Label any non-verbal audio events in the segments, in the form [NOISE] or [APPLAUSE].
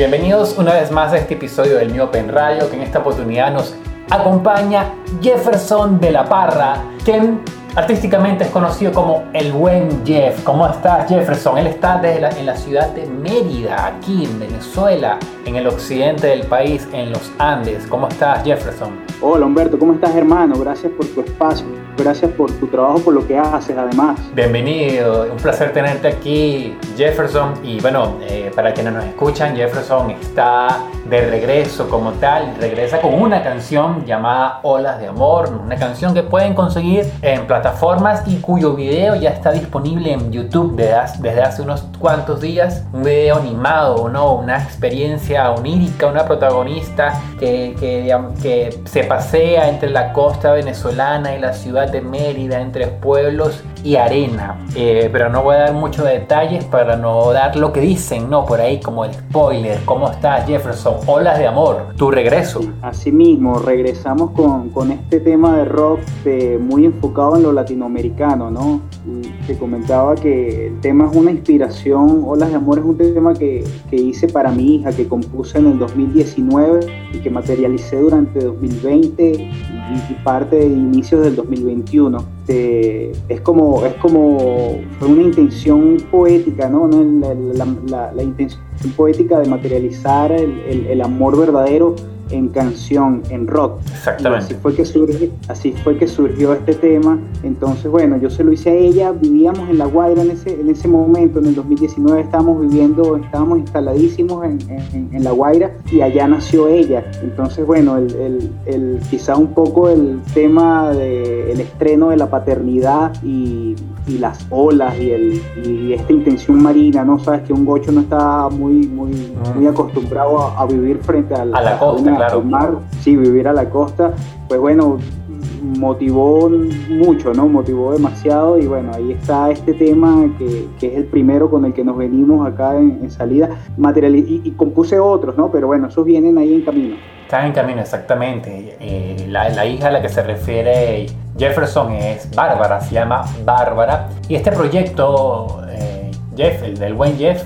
bienvenidos una vez más a este episodio del Mío Pen Radio, que en esta oportunidad nos acompaña Jefferson de la Parra, quien artísticamente es conocido como el buen Jeff. ¿Cómo estás Jefferson? Él está desde en la ciudad de Mérida, aquí en Venezuela, en el occidente del país, en los Andes. ¿Cómo estás Jefferson? Hola Humberto, ¿cómo estás hermano? Gracias por tu espacio, gracias por tu trabajo, por lo que haces además. Bienvenido, un placer tenerte aquí Jefferson. Y bueno, eh, para quienes nos escuchan, Jefferson está de regreso como tal, regresa con una canción llamada Olas de Amor, una canción que pueden conseguir en plataformas y cuyo video ya está disponible en YouTube desde hace unos cuantos días, un video animado, ¿no? una experiencia onírica, una protagonista que, que, que se pasea entre la costa venezolana y la ciudad de Mérida, entre pueblos y arena. Eh, pero no voy a dar muchos detalles para no dar lo que dicen, ¿no? Por ahí como el spoiler, ¿cómo está Jefferson? Olas de amor, tu regreso. Así mismo, regresamos con, con este tema de rock de, muy enfocado en lo latinoamericano, ¿no? Te comentaba que el tema es una inspiración, Olas de amor es un tema que, que hice para mi hija, que compuse en el 2019 y que materialicé durante 2020 y parte de inicios del 2021. Este, es como, es como una intención poética, ¿no? La, intención poética de materializar el, el amor verdadero en canción, en rock. Exactamente. así fue, que surgió, así fue que surgió este tema. Entonces, bueno, yo se lo hice a ella, vivíamos en La Guaira en ese, en ese momento, en el 2019 estábamos viviendo, estábamos instaladísimos en, en, La Guaira y allá nació ella. Entonces, bueno, el, el, el quizá un poco el tema del estreno de la paternidad y, y las olas y, el, y esta intención marina, ¿no? Sabes que un gocho no está muy, muy, muy acostumbrado a, vivir frente a la costa, claro. mar, sí, vivir a la costa, pues bueno, motivó mucho, ¿no? Motivó demasiado y bueno, ahí está este tema que, que es el primero con el que nos venimos acá en, salida, material y, y, compuse otros, ¿no? Pero bueno, esos vienen ahí en camino. Están en camino, exactamente. Eh, la, la, hija a la que se refiere Jefferson es Bárbara, se llama Bárbara. Y este proyecto, eh, Jeff, el del buen Jeff,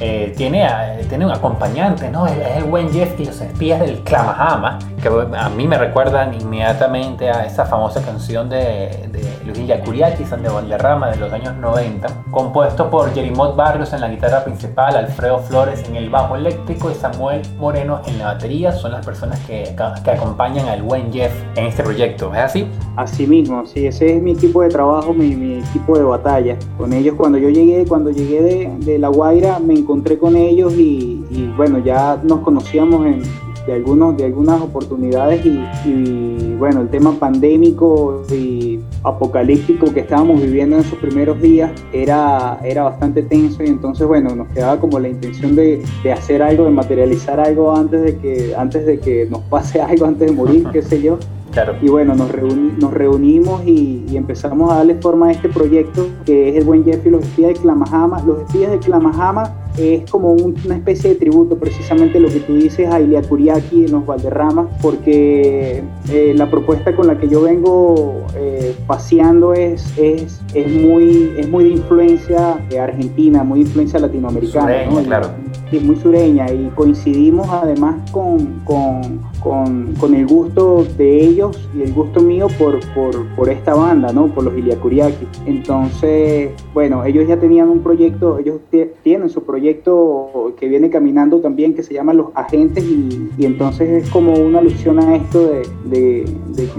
eh, tiene, tiene un acompañante, ¿no? Es, el buen Jeff y los espías del Clamahama, que a mí me recuerdan inmediatamente a esa famosa canción de, de Luis Yacuriakis, de Valderrama, de los años 90, compuesto por Jerimot Barrios en la guitarra principal, Alfredo Flores en el bajo eléctrico y Samuel Moreno en la batería. Son las personas que, que acompañan al buen Jeff en este proyecto, ¿es así? Así mismo, sí, ese es mi equipo de trabajo, mi, mi equipo de batalla. Con ellos cuando yo llegué, cuando llegué de, de La Guaira, me encontré con ellos y, bueno, ya nos conocíamos en, de, algunos, de algunas oportunidades y, bueno, el tema pandémico y apocalíptico que estábamos viviendo en esos primeros días era, era bastante tenso y entonces bueno, nos quedaba como la intención de, de hacer algo, de materializar algo antes de que, antes de que nos pase [LAUGHS] algo, antes de morir, qué sé yo. Y bueno, nos, nos reunimos y, empezamos a darle forma a este proyecto que es el Buen Jeff y los espías de Clamahama. Los espías de Clamahama es como una especie de tributo, precisamente lo que tú dices a Ilia Kuriaki en los Valderramas, porque eh, la propuesta con la que yo vengo eh, paseando es, es, es, muy, es muy de influencia argentina, muy de influencia latinoamericana. Sureña, claro. Sí, muy sureña y coincidimos además con, con, con, con, el gusto de ellos y el gusto mío por, por, por esta banda, ¿no? por los Iliakuriaki. Entonces, bueno, ellos ya tenían un proyecto, ellos tienen su proyecto que viene caminando también que se llama Los Agentes y, entonces es como una alusión a esto de,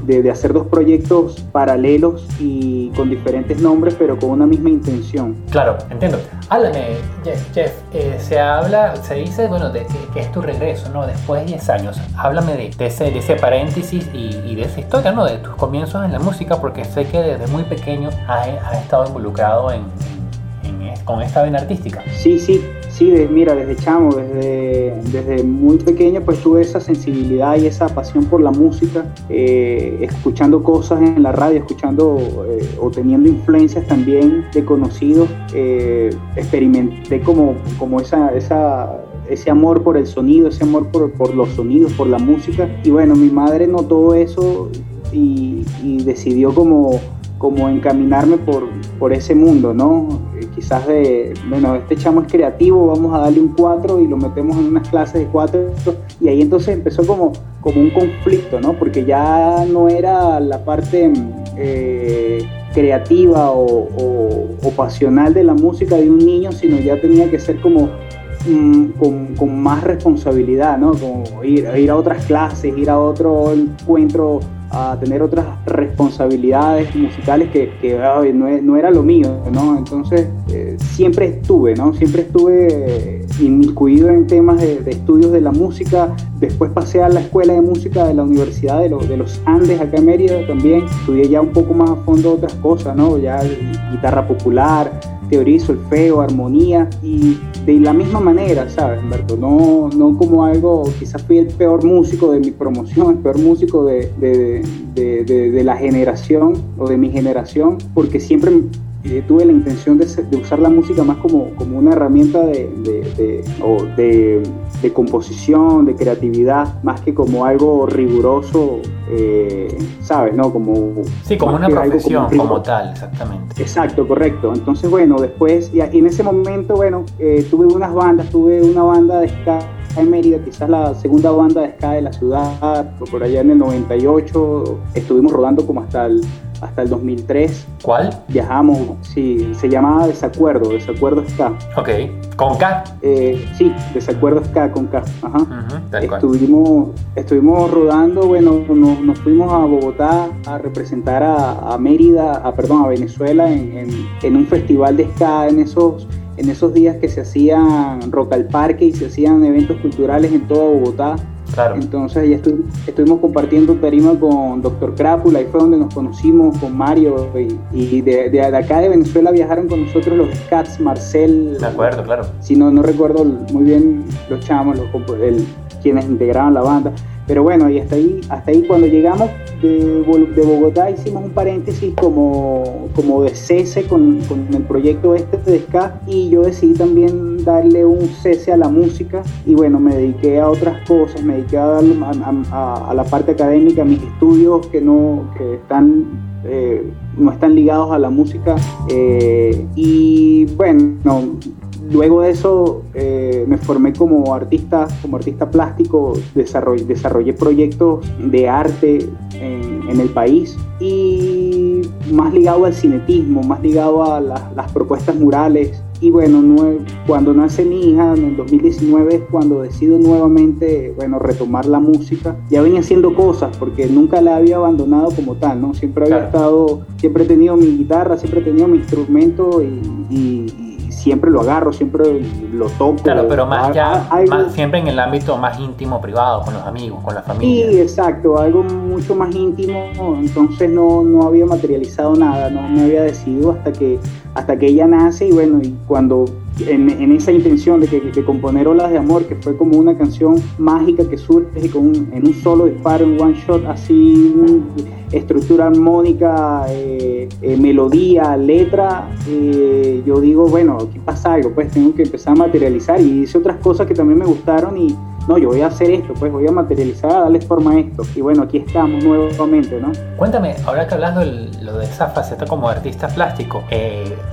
de, de, hacer dos proyectos paralelos y con diferentes nombres pero con una misma intención. Claro, entiendo. Háblame, Jeff, Jeff eh, se habla, se dice, bueno, de que, es tu regreso, ¿no? Después de 10 años. Háblame de, ese, de ese paréntesis y, y, de esa historia, ¿no? De tus comienzos en la música porque sé que desde muy pequeño has, has estado involucrado en con esta vena artística. Sí, sí, sí, mira, desde chamo, desde, desde muy pequeño, pues tuve esa sensibilidad y esa pasión por la música, eh, escuchando cosas en la radio, escuchando eh, o teniendo influencias también de conocidos, eh, experimenté como, como esa, esa ese amor por el sonido, ese amor por, por, los sonidos, por la música. Y bueno, mi madre notó eso y, decidió como, como encaminarme por, por ese mundo, ¿no? quizás de, bueno, este chamo es creativo, vamos a darle un 4 y lo metemos en unas clases de 4 y ahí entonces empezó como, como un conflicto, ¿no? Porque ya no era la parte eh, creativa o, pasional de la música de un niño, sino ya tenía que ser como mm, con, más responsabilidad, ¿no? Como ir, ir a otras clases, ir a otro encuentro a tener otras responsabilidades musicales que, que no, era lo mío, ¿no? Entonces eh, siempre estuve, ¿no? Siempre estuve inmiscuido en temas de, estudios de la música. Después pasé a la escuela de música de la Universidad de, de, los Andes acá en Mérida también. Estudié ya un poco más a fondo otras cosas, ¿no? Ya guitarra popular, teoría solfeo, armonía y de la misma manera, ¿sabes, Humberto? No, no como algo, quizás fui el peor músico de mi promoción, el peor músico de, de, de, la generación o de mi generación, porque siempre eh, tuve la intención de, usar la música más como, como una herramienta de, de, composición, de creatividad, más que como algo riguroso, eh, ¿sabes? ¿no? Como, sí, como una profesión como, tal, exactamente. Exacto, correcto. Entonces, bueno, después, y en ese momento, bueno, eh, tuve unas bandas, tuve una banda de ska en Mérida, quizás la segunda banda de ska de la ciudad, por allá en el 98, estuvimos rodando como hasta el hasta el 2003. ¿Cuál? Viajamos, sí, se llamaba Desacuerdo, Desacuerdo Ska. Ok, ¿con K? Eh, sí, Desacuerdo Ska con K. Ajá. estuvimos, estuvimos rodando, bueno, nos, fuimos a Bogotá a representar a, Mérida, a, perdón, a Venezuela en, en, un festival de Ska en esos en esos días que se hacían Rock al Parque y se hacían eventos culturales en toda Bogotá. Entonces ya estuvimos compartiendo tarima con Doctor Crápula, y fue donde nos conocimos con Mario. Y, de, acá de Venezuela viajaron con nosotros los Cats, Marcel. De acuerdo, claro. Si no, no recuerdo muy bien los chamos, los, el, quienes integraban la banda. Pero bueno, y hasta ahí, hasta ahí cuando llegamos de, Bogotá hicimos un paréntesis como, como de cese con, el proyecto este de ska y yo decidí también darle un cese a la música y bueno, me dediqué a otras cosas, me dediqué a, a, la parte académica, a mis estudios que no que están eh, no están ligados a la música eh, y bueno Luego de eso eh, me formé como artista, como artista plástico, desarrollé, desarrollé proyectos de arte en, el país y más ligado al cinetismo, más ligado a las propuestas murales. Y bueno, cuando nace mi hija en el 2019 es cuando decido nuevamente, bueno, retomar la música. Ya venía haciendo cosas porque nunca la había abandonado como tal, ¿no? Siempre había estado, siempre he tenido mi guitarra, siempre he tenido mi instrumento y siempre lo agarro, siempre lo toco. Claro, pero más ya, siempre en el ámbito más íntimo, privado, con los amigos, con la familia. Sí, exacto, algo mucho más íntimo, entonces no, no había materializado nada, no me había decidido hasta que, hasta que ella nace y bueno, y cuando en, esa intención de, que, de componer Olas de Amor, que fue como una canción mágica que surge con en un solo disparo, en one shot, así, estructura armónica, eh, eh, melodía, letra, eh, yo digo, bueno, aquí pasa algo, pues tengo que empezar a materializar y hice otras cosas que también me gustaron y no, yo voy a hacer esto, pues voy a materializar, a darle forma a esto. Y bueno, aquí estamos nuevamente, ¿no? Cuéntame, ahora que hablas de lo de esa faceta como artista plástico,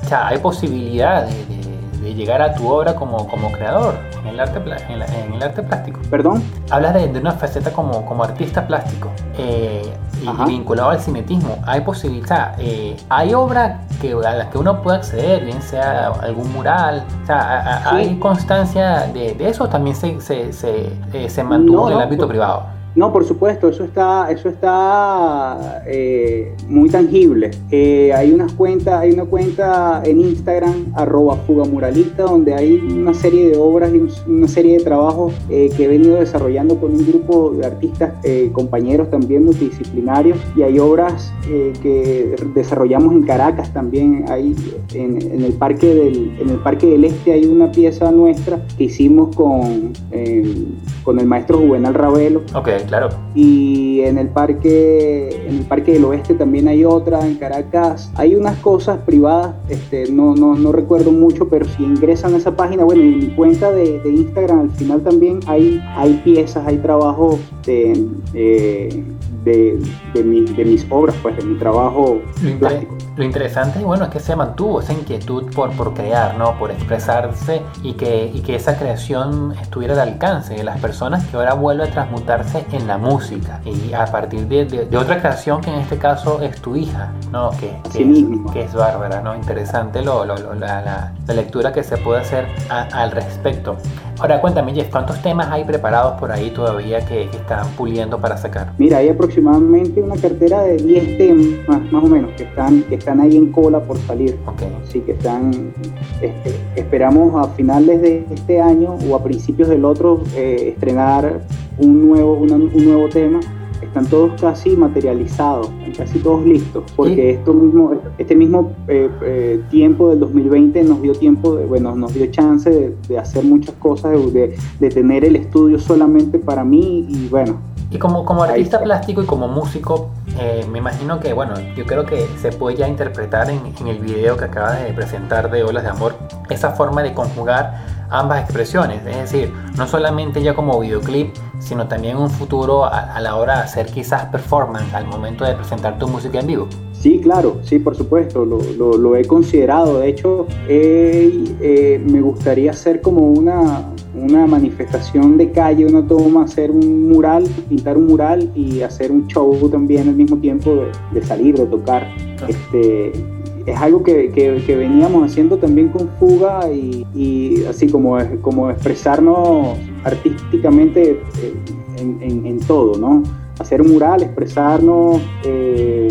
ya ¿hay posibilidad de de llegar a tu obra como, como creador en el, arte, en, el arte plástico. ¿Perdón? Hablas de, una faceta como, como artista plástico eh, y vinculado al cinetismo. Hay posibilidad, eh, hay obra que, a las que uno puede acceder, bien sea algún mural, o sea, hay constancia de, de, eso, también se, se, se, eh, se mantuvo en el ámbito privado. No, por supuesto, eso está, eso está eh, muy tangible. Eh, hay unas cuentas, hay una cuenta en Instagram, arroba fugamuralista, donde hay una serie de obras y una serie de trabajos eh, que he venido desarrollando con un grupo de artistas, compañeros también multidisciplinarios, y hay obras que desarrollamos en Caracas también. Hay en, el parque del, en el Parque del Este hay una pieza nuestra que hicimos con, con el maestro Juvenal Ravelo. Okay claro. Y en el parque, en el parque del oeste también hay otra, en Caracas. Hay unas cosas privadas, este, no, no, no recuerdo mucho, pero si ingresan a esa página, bueno, en mi cuenta de, Instagram al final también hay, hay piezas, hay trabajos de, de, de, mis obras, pues, de mi trabajo plástico. Lo interesante, bueno, es que se mantuvo esa inquietud por, por crear, ¿no? Por expresarse y que, y que esa creación estuviera al alcance de las personas que ahora vuelve a transmutarse en la música y a partir de, de, otra creación que en este caso es tu hija, ¿no? Que, que, es, que es, bárbara, ¿no? Interesante lo, lo, la, la, la, lectura que se puede hacer a, al respecto. Ahora cuéntame, Jeff, ¿cuántos temas hay preparados por ahí todavía que, que, están puliendo para sacar? Mira, hay aproximadamente una cartera de 10 temas, más o menos, que están, que están ahí en cola por salir. Okay. Así que están, este, esperamos a finales de este año o a principios del otro eh, estrenar un nuevo, una, un nuevo tema están todos casi materializados, casi todos listos, porque ¿Sí? esto mismo, este mismo eh, eh, tiempo del 2020 nos dio tiempo, de, bueno, nos dio chance de, de hacer muchas cosas, de, de, tener el estudio solamente para mí y bueno. Y como, como artista plástico y como músico, eh, me imagino que, bueno, yo creo que se puede ya interpretar en, el video que acabas de presentar de Olas de Amor, esa forma de conjugar ambas expresiones, es decir, no solamente ya como videoclip, sino también un futuro a, a, la hora de hacer quizás performance al momento de presentar tu música en vivo. Sí, claro, sí, por supuesto, lo, lo, lo he considerado. De hecho, eh, eh, me gustaría hacer como una, una manifestación de calle, una toma, hacer un mural, pintar un mural y hacer un show también al mismo tiempo de, de salir, de tocar. Este, es algo que, que, que, veníamos haciendo también con Fuga y, y así como, como expresarnos artísticamente en, en, en, todo, ¿no? Hacer un mural, expresarnos eh,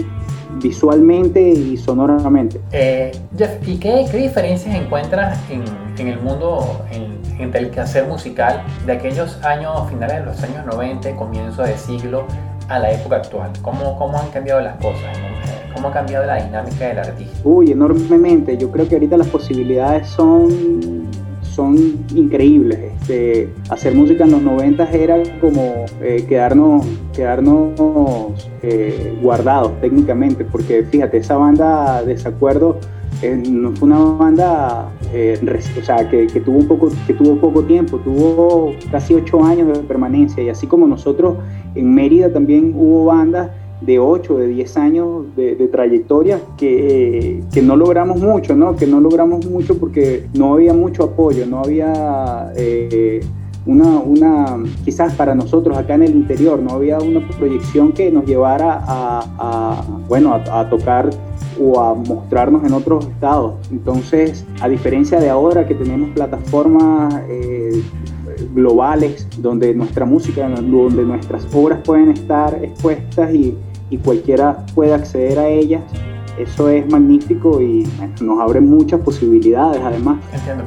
visualmente y sonoramente. Eh, Jeff, ¿y qué, qué diferencias encuentras en, en el mundo, en, entre el quehacer musical de aquellos años, finales de los años 90, comienzo de siglo, a la época actual? ¿Cómo, cómo han cambiado las cosas? ¿Cómo ha cambiado la dinámica del artista? Uy, enormemente. Yo creo que ahorita las posibilidades son, son increíbles. Este, hacer música en los 90 era como eh, quedarnos, quedarnos eh, guardados técnicamente, porque fíjate, esa banda Desacuerdo eh, no fue una banda o sea, que, que, tuvo un poco, que tuvo poco tiempo, tuvo casi ocho años de permanencia y así como nosotros en Mérida también hubo bandas de 8, de 10 años de, de trayectoria que, que, no logramos mucho, ¿no? Que no logramos mucho porque no había mucho apoyo, no había eh, una, una, quizás para nosotros acá en el interior, no había una proyección que nos llevara a, bueno, a tocar o a mostrarnos en otros estados. Entonces, a diferencia de ahora que tenemos plataformas eh, globales donde nuestra música, donde nuestras obras pueden estar expuestas y, y cualquiera puede acceder a ellas, eso es magnífico y nos abre muchas posibilidades además. Entiendo.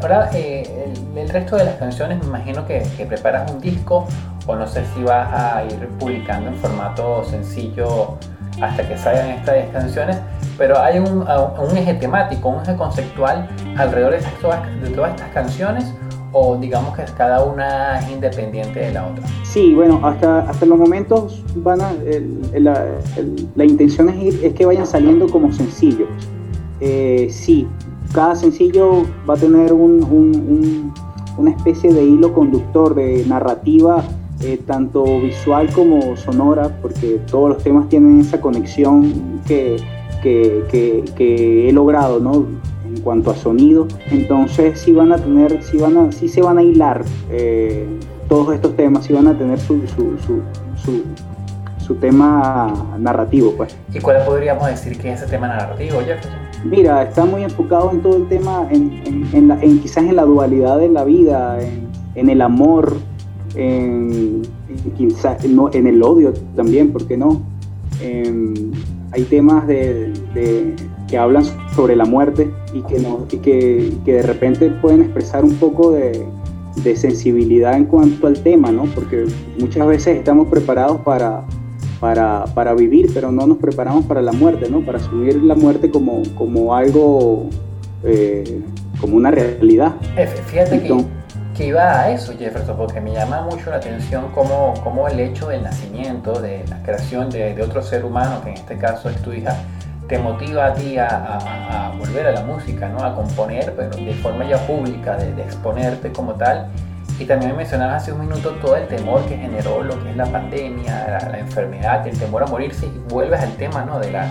Ahora, eh, el, el, resto de las canciones, me imagino que, que, preparas un disco o no sé si vas a ir publicando en formato sencillo hasta que salgan estas canciones, pero hay un, un eje temático, un eje conceptual alrededor de, estas, de todas estas canciones o digamos que cada una es independiente de la otra? Sí, bueno, hasta, hasta los momentos van a, la intención es, ir, es, que vayan saliendo como sencillos. Eh, sí, cada sencillo va a tener un, un, un, una especie de hilo conductor de narrativa, eh, tanto visual como sonora, porque todos los temas tienen esa conexión que, que, que he logrado, ¿no? En cuanto a sonido. Entonces sí van a tener, sí, van a, sí se van a hilar eh, todos estos temas, sí van a tener su, su, su, su, su tema narrativo. Pues. ¿Y cuál podríamos decir que es ese tema narrativo, Jefferson? Mira, está muy enfocado en todo el tema, en, en, en, la, en quizás en la dualidad de la vida, en, el amor, en, quizás no, en el odio también, ¿por qué no? hay temas de, de que hablan sobre la muerte y que, no, y que, que de repente pueden expresar un poco de, de, sensibilidad en cuanto al tema, ¿no? Porque muchas veces estamos preparados para, para, para, vivir, pero no nos preparamos para la muerte, ¿no? Para asumir la muerte como, como algo, eh, como una realidad. Fíjate Entonces, que, que, iba a eso, Jefferson, porque me llama mucho la atención cómo, cómo el hecho del nacimiento, de la creación de, de otro ser humano, que en este caso es tu hija, te motiva a ti a, a, a, volver a la música, ¿no? A componer, pero de forma ya pública, de, de, exponerte como tal. Y también mencionabas hace un minuto todo el temor que generó lo que es la pandemia, la, la, enfermedad, el temor a morirse, y vuelves al tema, ¿no? De la,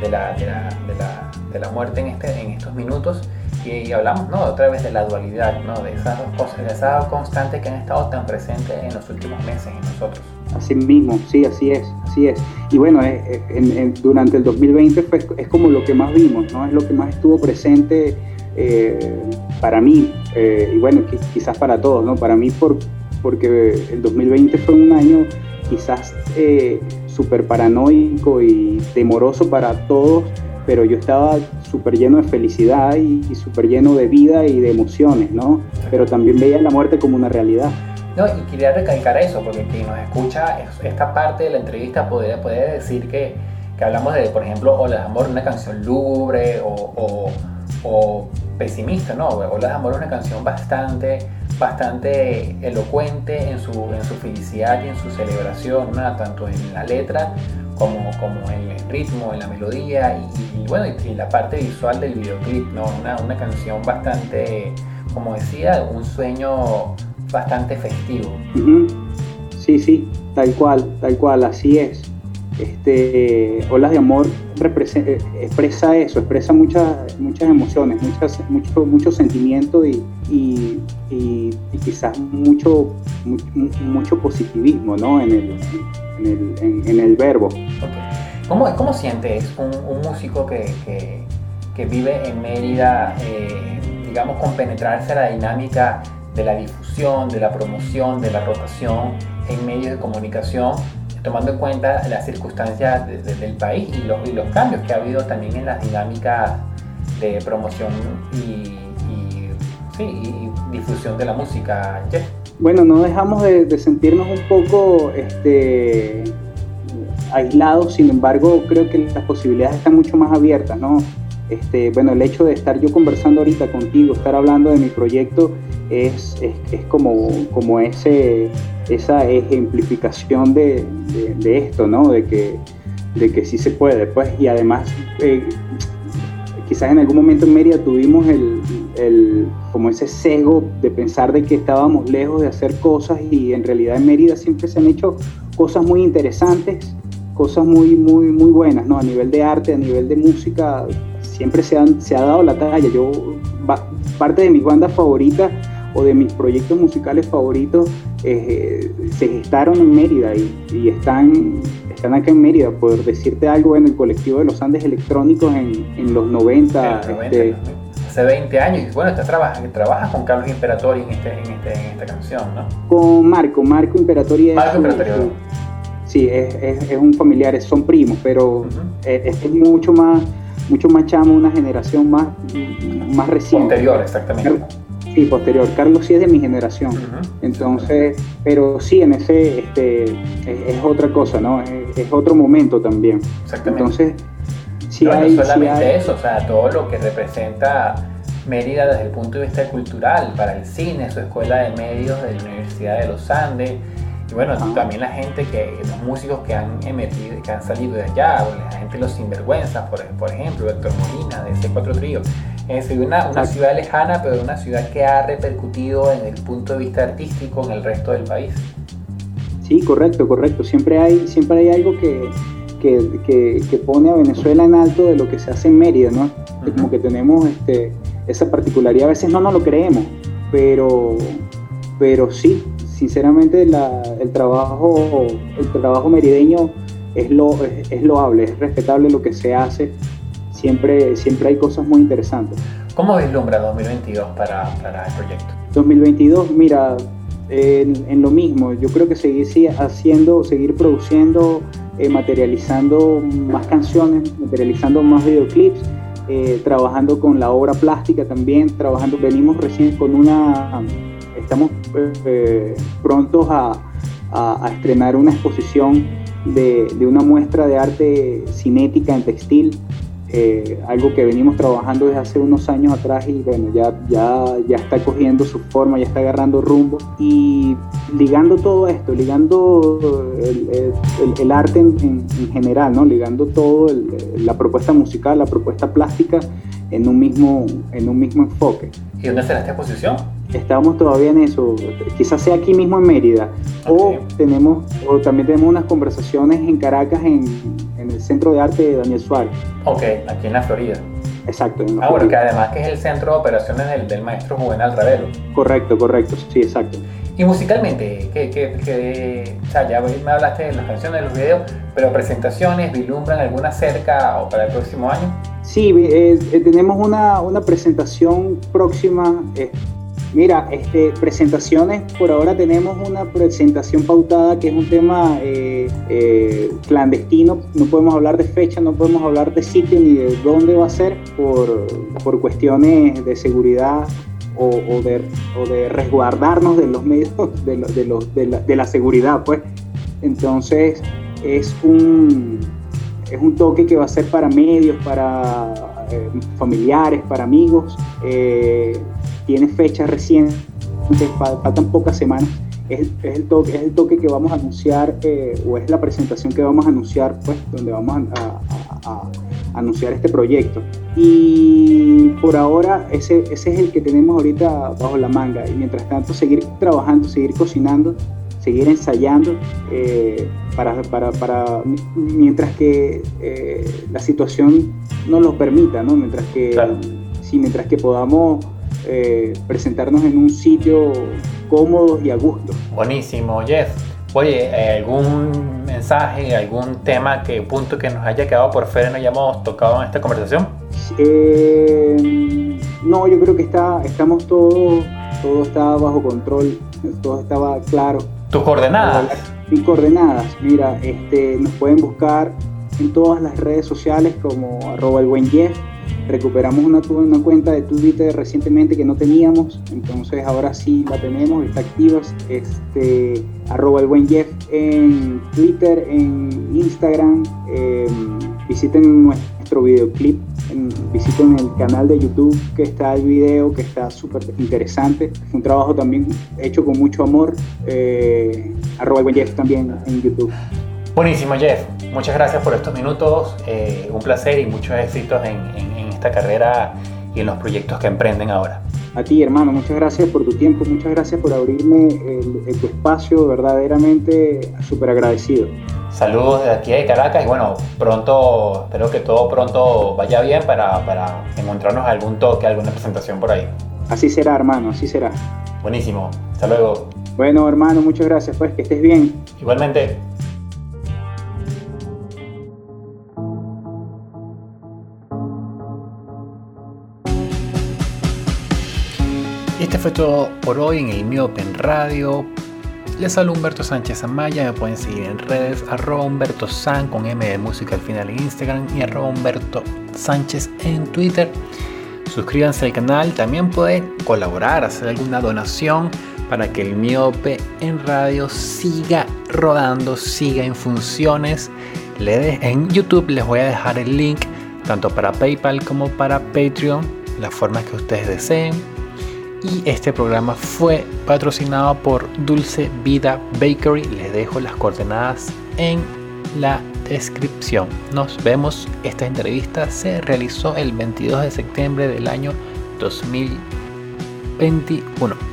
de la, de la, de la, muerte en, este, en estos minutos y, hablamos ¿no? otra vez de la dualidad, ¿no? de esas dos cosas, de esa constante que han estado tan presentes en los últimos meses en nosotros. Así mismo, sí, así es, así es. Y bueno, eh, eh, durante el 2020 fue, es como lo que más vimos, ¿no? es lo que más estuvo presente eh, para mí, y bueno, quizás para todos, ¿no? para mí por, porque el 2020 fue un año quizás súper paranoico y temoroso para todos pero yo estaba súper lleno de felicidad y, súper lleno de vida y de emociones, ¿no? Pero también veía la muerte como una realidad. Y quería recalcar eso, porque quien nos escucha esta parte de la entrevista puede, puede decir que, que hablamos de, por ejemplo, Ola de Amor, una canción lúgubre o, o, pesimista, ¿no? Ola de Amor es una canción bastante, bastante elocuente en su, en su felicidad y en su celebración, ¿no? tanto en la letra como, como en el ritmo, en la melodía y, bueno, y, la parte visual del videoclip, ¿no? Una, una, canción bastante, como decía, un sueño bastante festivo. Sí, sí, tal cual, tal cual, así es. Este, Olas de Amor eh, expresa eso, expresa muchas, muchas emociones, muchas, mucho, mucho sentimiento y, y, quizás mucho, mucho, positivismo ¿no? en, el, en, el, en, el verbo. ¿Cómo, ¿Cómo, sientes un, un músico que, que, que, vive en Mérida, eh, digamos, con penetrarse a la dinámica de la difusión, de la promoción, de la rotación en medios de comunicación? tomando en cuenta las circunstancias del país y los, los, cambios que ha habido también en las dinámicas de promoción y, difusión de la música. Bueno, no dejamos de, sentirnos un poco este, aislados, sin embargo creo que las posibilidades están mucho más abiertas, ¿no? Este, bueno, el hecho de estar yo conversando ahorita contigo, estar hablando de mi proyecto, es, es, como, como ese, esa ejemplificación de, esto, ¿no? De que, de que sí se puede. Pues, y además, eh, quizás en algún momento en Mérida tuvimos el, el, como ese sesgo de pensar de que estábamos lejos de hacer cosas y en realidad en Mérida siempre se han hecho cosas muy interesantes, cosas muy, muy, muy buenas, ¿no? A nivel de arte, a nivel de música, siempre se, han, se ha dado la talla. Yo, parte de mis bandas favoritas o de mis proyectos musicales favoritos eh, se gestaron en Mérida y, están, están acá en Mérida. Por decirte algo, en el colectivo de los Andes Electrónicos en, los 90. Este, hace 20 años. Y bueno, estás trabajas con Carlos Imperatori en, este, en, este, en esta canción, ¿no? Con Marco, Marco Imperatori. Marco Imperatori. sí, es, es, un familiar, son primos, pero es, es mucho más mucho más chamo, una generación más, más reciente. Posterior, exactamente. Sí, posterior. Carlos sí es de mi generación. Entonces, pero sí, en ese, este, es, otra cosa, ¿no? Es, otro momento también. Exactamente. Entonces, sí no, hay... No solamente eso, o sea, todo lo que representa Mérida desde el punto de vista cultural, para el cine, su escuela de medios de la Universidad de los Andes, y bueno, también la gente que, los músicos que han emitido, que han salido de allá, la gente los sinvergüenzas, por, por ejemplo, Héctor Molina, de C4 Trío. Es decir, una, una ciudad lejana, pero una ciudad que ha repercutido en el punto de vista artístico en el resto del país. Sí, correcto, correcto. Siempre hay, siempre hay algo que, que, que, pone a Venezuela en alto de lo que se hace en Mérida, ¿no? Como que tenemos este, esa particularidad, a veces no nos lo creemos, pero, pero sí, sinceramente el, trabajo, el trabajo merideño es, lo, es, loable, es respetable lo que se hace. Siempre, siempre hay cosas muy interesantes. ¿Cómo vislumbra 2022 para, para el proyecto? 2022, mira, en, lo mismo, yo creo que seguir haciendo, seguir produciendo, eh, materializando más canciones, materializando más videoclips, eh, trabajando con la obra plástica también, trabajando, venimos recién con una estamos eh, prontos a, estrenar una exposición de, una muestra de arte cinética en textil, eh, algo que venimos trabajando desde hace unos años atrás y bueno, ya, ya, ya está cogiendo su forma, ya está agarrando rumbo y ligando todo esto, ligando el, arte en, general, ¿no? ligando todo la propuesta musical, la propuesta plástica en un mismo, en un mismo enfoque. ¿Y dónde será esta exposición? Estamos todavía en eso, quizás sea aquí mismo en Mérida, o tenemos, o también tenemos unas conversaciones en Caracas, en, en el Centro de Arte de Daniel Suárez. Ok, aquí en la Florida. Exacto. ah, bueno, que además que es el centro de operaciones del, del maestro Juvenal Ravelo. Correcto, correcto, sí, exacto. Y musicalmente, ¿qué, qué, qué, o sea, ya me hablaste de las canciones, de los videos, pero presentaciones, ¿vislumbran alguna cerca o para el próximo año? Sí, eh, eh, tenemos una, una, presentación próxima. Eh, mira, este, presentaciones, por ahora tenemos una presentación pautada que es un tema clandestino. No podemos hablar de fecha, no podemos hablar de sitio ni de dónde va a ser por, por cuestiones de seguridad o, de, resguardarnos de los medios [LAUGHS] la, de la seguridad, pues. Entonces es un, es un toque que va a ser para medios, para eh, familiares, para amigos. Eh, tiene fechas recientes, faltan pocas semanas. Es, el toque, es el toque que vamos a anunciar, eh, o es la presentación que vamos a anunciar, pues, donde vamos a, a, anunciar este proyecto. Y por ahora ese, ese es el que tenemos ahorita bajo la manga. Y mientras tanto, seguir trabajando, seguir cocinando, seguir ensayando eh, para, para, para, mientras que eh, la situación nos lo permita, ¿no? Mientras que, sí, mientras que podamos eh, presentarnos en un sitio cómodo y a gusto. Buenísimo, Jeff. Oye, ¿algún mensaje, algún tema, que punto que nos haya quedado por fuera y no hayamos tocado en esta conversación? no, yo creo que está, estamos todos, todo está bajo control, todo estaba claro. ¿Tus coordenadas? Mis coordenadas, mira, este, nos pueden buscar en todas las redes sociales como arroba el buen Jeff. Recuperamos una, una cuenta de Twitter recientemente que no teníamos, entonces ahora sí la tenemos, está activa. Este, arroba el buen Jeff en Twitter, en Instagram. Em, visiten nuestro videoclip visiten el canal de YouTube que está el video, que está súper interesante. Es un trabajo también hecho con mucho amor. Eh, arroba el Jeff también en YouTube. Buenísimo, Jeff. Muchas gracias por estos minutos. Eh, un placer y muchos éxitos en, esta carrera y en los proyectos que emprenden ahora. A ti, hermano, muchas gracias por tu tiempo, muchas gracias por abrirme el, tu espacio, verdaderamente súper agradecido. Saludos desde aquí de Caracas y bueno, pronto, espero que todo pronto vaya bien para, para encontrarnos algún toque, alguna presentación por ahí. Así será, hermano, así será. Buenísimo, hasta luego. Bueno, hermano, muchas gracias, pues que estés bien. Igualmente. Este fue todo por hoy en el Miopen Radio. Les saludo Humberto Sánchez Amaya, me pueden seguir en redes arroba Humberto San con M de música al final en Instagram y arroba Humberto Sánchez en Twitter. Suscríbanse al canal, también pueden colaborar, hacer alguna donación para que el miope en radio siga rodando, siga en funciones. En YouTube les voy a dejar el link tanto para PayPal como para Patreon, la forma que ustedes deseen y este programa fue patrocinado por Dulce Vida Bakery. Les dejo las coordenadas en la descripción. Nos vemos. Esta entrevista se realizó el 22 de septiembre del año 2021.